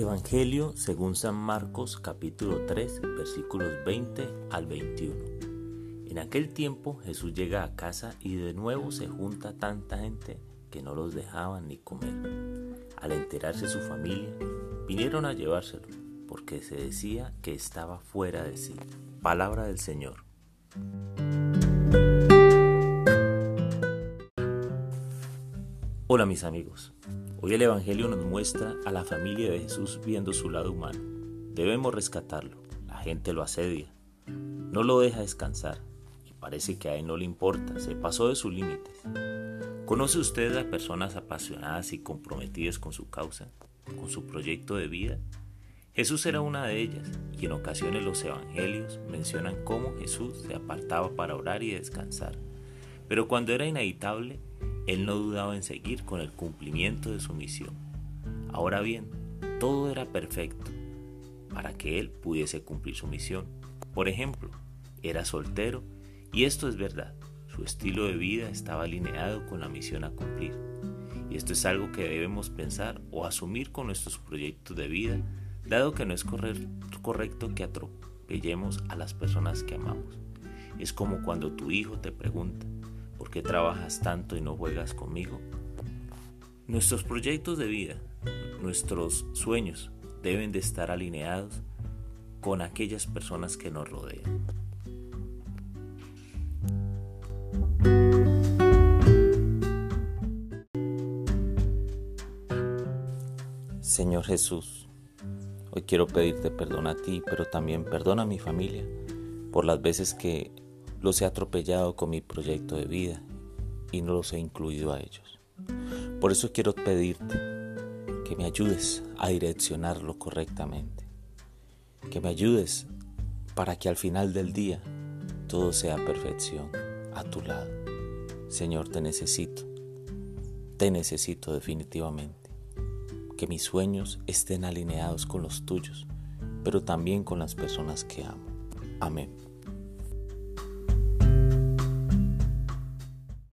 Evangelio según San Marcos capítulo 3 versículos 20 al 21. En aquel tiempo Jesús llega a casa y de nuevo se junta tanta gente que no los dejaban ni comer. Al enterarse su familia, vinieron a llevárselo, porque se decía que estaba fuera de sí. Palabra del Señor. Hola mis amigos. Hoy el Evangelio nos muestra a la familia de Jesús viendo su lado humano. Debemos rescatarlo. La gente lo asedia. No lo deja descansar. Y parece que a él no le importa. Se pasó de sus límites. ¿Conoce usted a personas apasionadas y comprometidas con su causa, con su proyecto de vida? Jesús era una de ellas, y en ocasiones los evangelios mencionan cómo Jesús se apartaba para orar y descansar. Pero cuando era inevitable, él no dudaba en seguir con el cumplimiento de su misión. Ahora bien, todo era perfecto para que él pudiese cumplir su misión. Por ejemplo, era soltero y esto es verdad. Su estilo de vida estaba alineado con la misión a cumplir. Y esto es algo que debemos pensar o asumir con nuestros proyectos de vida, dado que no es correcto que atropellemos a las personas que amamos. Es como cuando tu hijo te pregunta, ¿Por qué trabajas tanto y no juegas conmigo? Nuestros proyectos de vida, nuestros sueños deben de estar alineados con aquellas personas que nos rodean. Señor Jesús, hoy quiero pedirte perdón a ti, pero también perdona a mi familia por las veces que los he atropellado con mi proyecto de vida y no los he incluido a ellos. Por eso quiero pedirte que me ayudes a direccionarlo correctamente, que me ayudes para que al final del día todo sea perfección a tu lado. Señor, te necesito, te necesito definitivamente, que mis sueños estén alineados con los tuyos, pero también con las personas que amo. Amén.